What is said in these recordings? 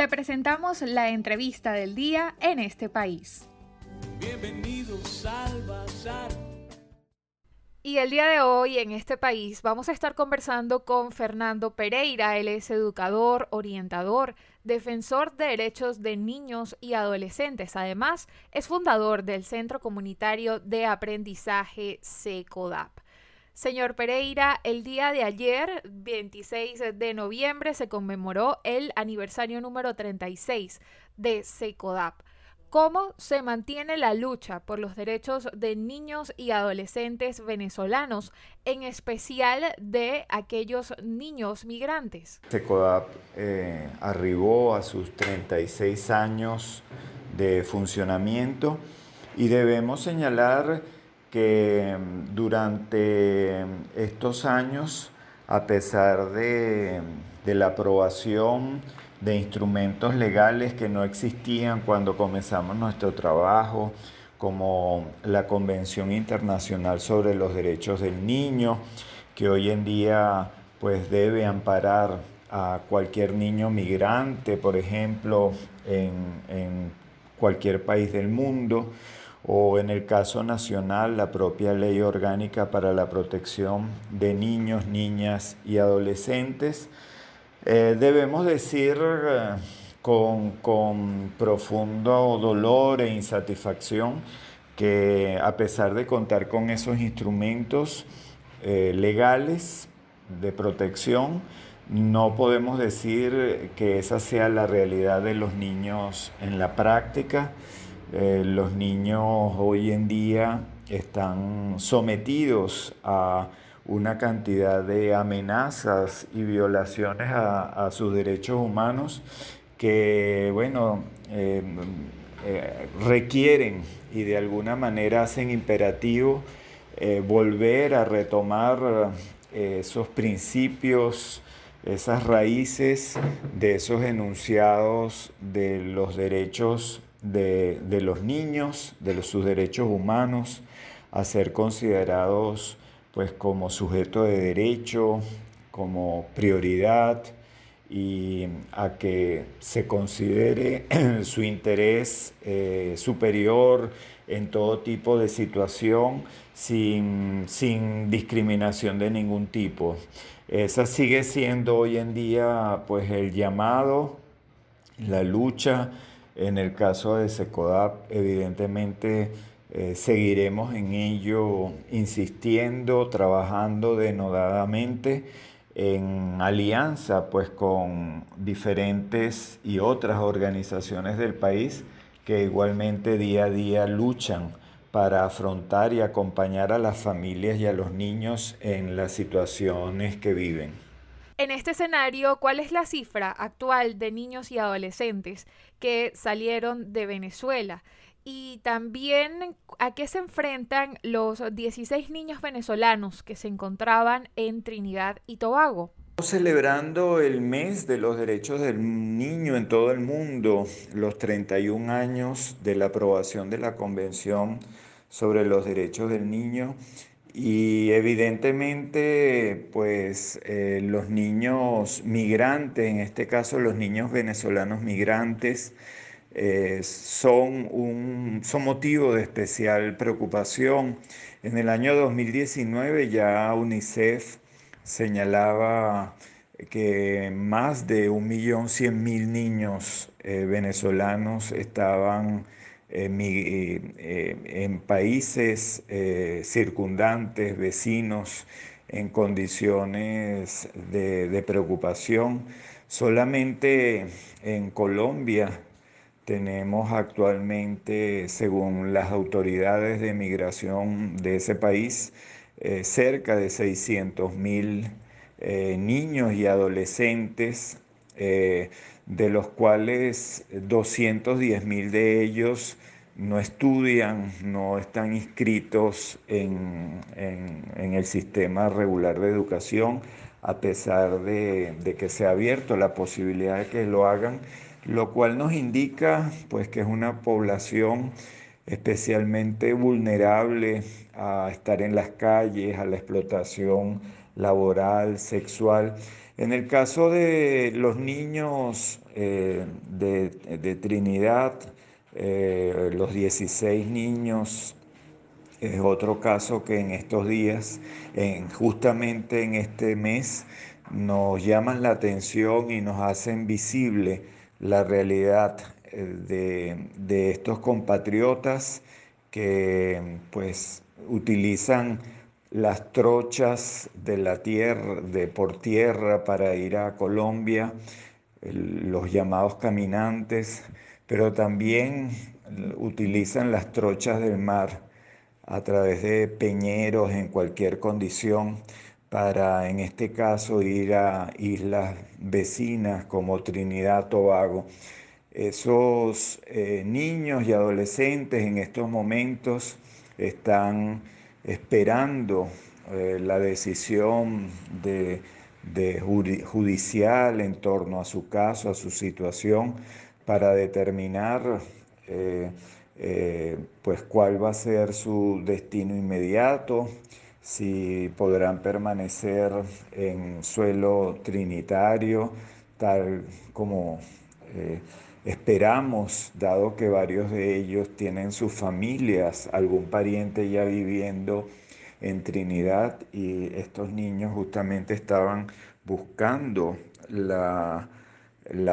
Te presentamos la entrevista del día en este país. Bienvenidos al Bazar. Y el día de hoy en este país vamos a estar conversando con Fernando Pereira. Él es educador, orientador, defensor de derechos de niños y adolescentes. Además, es fundador del Centro Comunitario de Aprendizaje SECODAP. Señor Pereira, el día de ayer, 26 de noviembre, se conmemoró el aniversario número 36 de SECODAP cómo se mantiene la lucha por los derechos de niños y adolescentes venezolanos, en especial de aquellos niños migrantes. SECODAP eh, arribó a sus 36 años de funcionamiento y debemos señalar que mm, durante estos años, a pesar de, de la aprobación de instrumentos legales que no existían cuando comenzamos nuestro trabajo, como la Convención Internacional sobre los Derechos del Niño, que hoy en día pues debe amparar a cualquier niño migrante, por ejemplo, en, en cualquier país del mundo, o en el caso nacional, la propia Ley Orgánica para la Protección de Niños, Niñas y Adolescentes, eh, debemos decir eh, con, profundo dolor e insatisfacción que a pesar de contar con esos instrumentos eh, legales de protección, no podemos decir que esa sea la realidad de los niños en la práctica. Los niños hoy en día están sometidos a una cantidad de amenazas y violaciones a, sus derechos humanos que, bueno, eh, eh, requieren y de alguna manera hacen imperativo eh, volver a retomar esos principios, esas raíces de esos enunciados de los derechos de, de los niños, de sus derechos humanos, a ser considerados pues como sujeto de derecho, como prioridad y a que se considere su interés eh, superior en todo tipo de situación sin, sin, discriminación de ningún tipo. Esa sigue siendo hoy en día pues el llamado, la lucha, en el caso de SECODAP evidentemente eh, seguiremos en ello insistiendo, trabajando denodadamente en alianza pues con diferentes y otras organizaciones del país que igualmente día a día luchan para afrontar y acompañar a las familias y a los niños en las situaciones que viven. En este escenario, ¿cuál es la cifra actual de niños y adolescentes que salieron de Venezuela? y también a qué se enfrentan los 16 niños venezolanos que se encontraban en Trinidad y Tobago. Celebrando el mes de los derechos del niño en todo el mundo, los 31 años de la aprobación de la Convención sobre los Derechos del Niño y evidentemente pues eh, los niños migrantes, en este caso los niños venezolanos migrantes, eh, son, un, son motivo de especial preocupación. En el año 2019 ya UNICEF señalaba que más de 1.100.000 niños eh, venezolanos estaban en países circundantes, vecinos, en condiciones de, preocupación. Solamente en Colombia tenemos actualmente, según las autoridades de migración de ese país, eh, cerca de 600 mil eh, niños y adolescentes, eh, de los cuales 210 mil de ellos no estudian, no están inscritos en, el sistema regular de educación, a pesar de, de que se ha abierto la posibilidad de que lo hagan lo cual nos indica pues que es una población especialmente vulnerable a estar en las calles, a la explotación laboral, sexual. En el caso de los niños eh, de, Trinidad, eh, los 16 niños, es otro caso que en estos días, justamente en este mes, nos llaman la atención y nos hacen visible la realidad eh, de, estos compatriotas que pues utilizan las trochas de la tierra, de por tierra para ir a Colombia, los llamados caminantes, pero también utilizan las trochas del mar a través de peñeros en cualquier condición para, en este caso, ir a islas vecinas como Trinidad, Tobago. Esos eh, niños y adolescentes en estos momentos están esperando eh, la decisión de, judicial en torno a su caso, a su situación, para determinar eh, pues cuál va a ser su destino inmediato, si podrán permanecer en suelo trinitario, tal como Esperamos, dado que varios de ellos tienen sus familias, algún pariente ya viviendo en Trinidad y estos niños justamente estaban buscando la,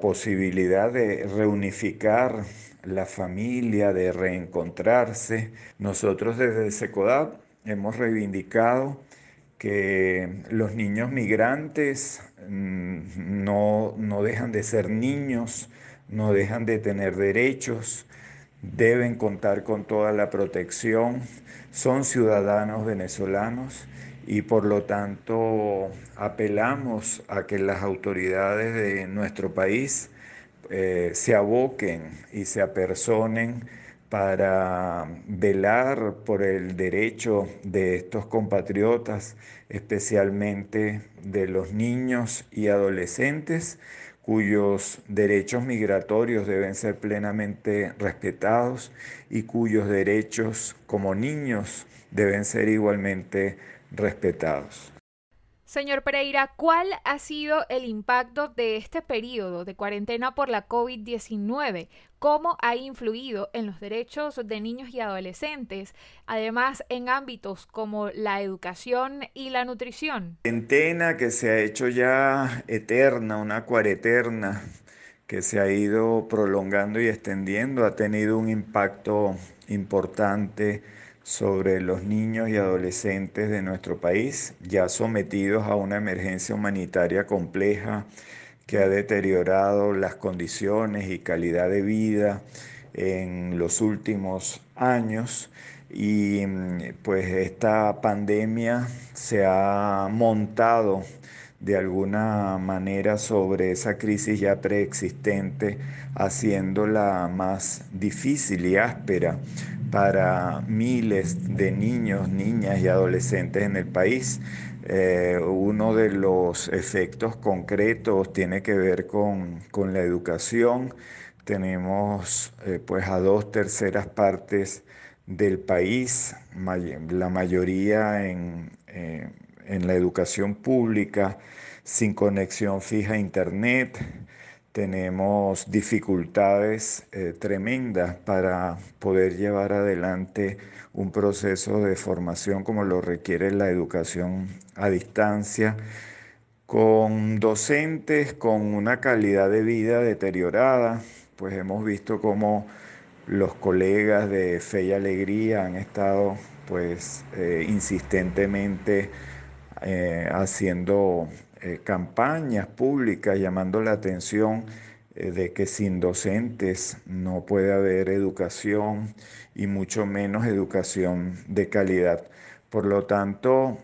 posibilidad de reunificar la familia, de reencontrarse. Nosotros desde SECODAP hemos reivindicado que los niños migrantes mm, no, no dejan de ser niños, no dejan de tener derechos, deben contar con toda la protección, son ciudadanos venezolanos y por lo tanto apelamos a que las autoridades de nuestro país eh, se aboquen y se apersonen para velar por el derecho de estos compatriotas, especialmente de los niños y adolescentes, cuyos derechos migratorios deben ser plenamente respetados y cuyos derechos como niños deben ser igualmente respetados. Señor Pereira, ¿cuál ha sido el impacto de este periodo de cuarentena por la COVID-19? ¿Cómo ha influido en los derechos de niños y adolescentes, además en ámbitos como la educación y la nutrición? Cuarentena que se ha hecho ya eterna, una cuareterna que se ha ido prolongando y extendiendo, ha tenido un impacto importante sobre los niños y adolescentes de nuestro país, ya sometidos a una emergencia humanitaria compleja que ha deteriorado las condiciones y calidad de vida en los últimos años. Y pues esta pandemia se ha montado de alguna manera sobre esa crisis ya preexistente, haciéndola más difícil y áspera para miles de niños, niñas y adolescentes en el país. Eh, uno de los efectos concretos tiene que ver con, la educación. Tenemos eh, pues a dos terceras partes del país, la mayoría en, eh, en la educación pública, sin conexión fija a Internet, tenemos dificultades eh, tremendas para poder llevar adelante un proceso de formación como lo requiere la educación a distancia, con docentes con una calidad de vida deteriorada, pues hemos visto cómo los colegas de Fe y Alegría han estado pues eh, insistentemente eh, haciendo eh, campañas públicas llamando la atención eh, de que sin docentes no puede haber educación y mucho menos educación de calidad. Por lo tanto,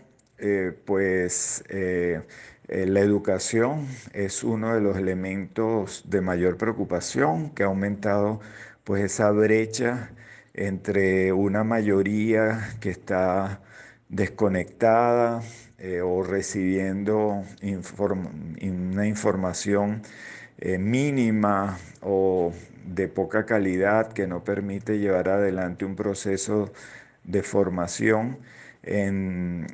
pues la educación es uno de los elementos de mayor preocupación que ha aumentado pues esa brecha entre una mayoría que está desconectada, eh, o recibiendo una información eh, mínima o de poca calidad que no permite llevar adelante un proceso de formación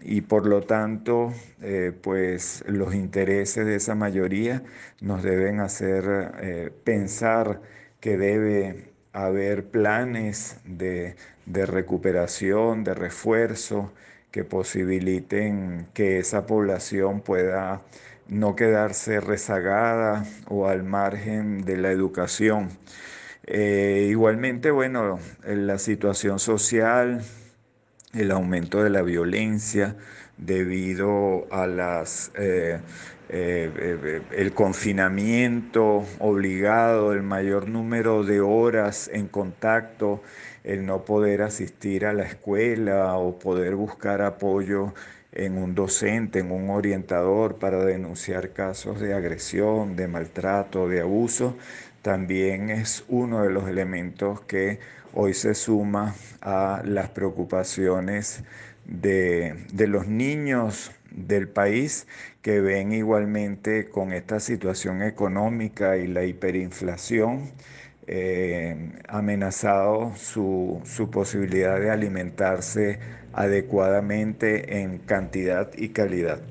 y por lo tanto, eh, pues los intereses de esa mayoría nos deben hacer pensar que debe haber planes de recuperación, de refuerzo, que posibiliten que esa población pueda no quedarse rezagada o al margen de la educación. Eh, igualmente, bueno, la situación social, el aumento de la violencia debido a las eh, eh, el confinamiento obligado, el mayor número de horas en contacto, el no poder asistir a la escuela o poder buscar apoyo en un docente, en un orientador para denunciar casos de agresión, de maltrato, de abuso, también es uno de los elementos que hoy se suma a las preocupaciones de, los niños del país que ven igualmente con esta situación económica y la hiperinflación eh, amenazado su, su posibilidad de alimentarse adecuadamente en cantidad y calidad.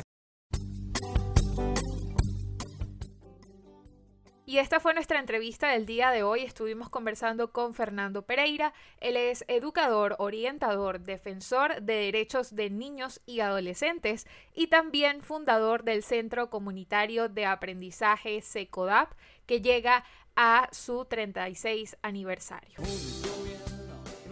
Y esta fue nuestra entrevista del día de hoy. Estuvimos conversando con Fernando Pereira. Él es educador, orientador, defensor de derechos de niños y adolescentes y también fundador del Centro Comunitario de Aprendizaje SECODAP, que llega a su 36 aniversario.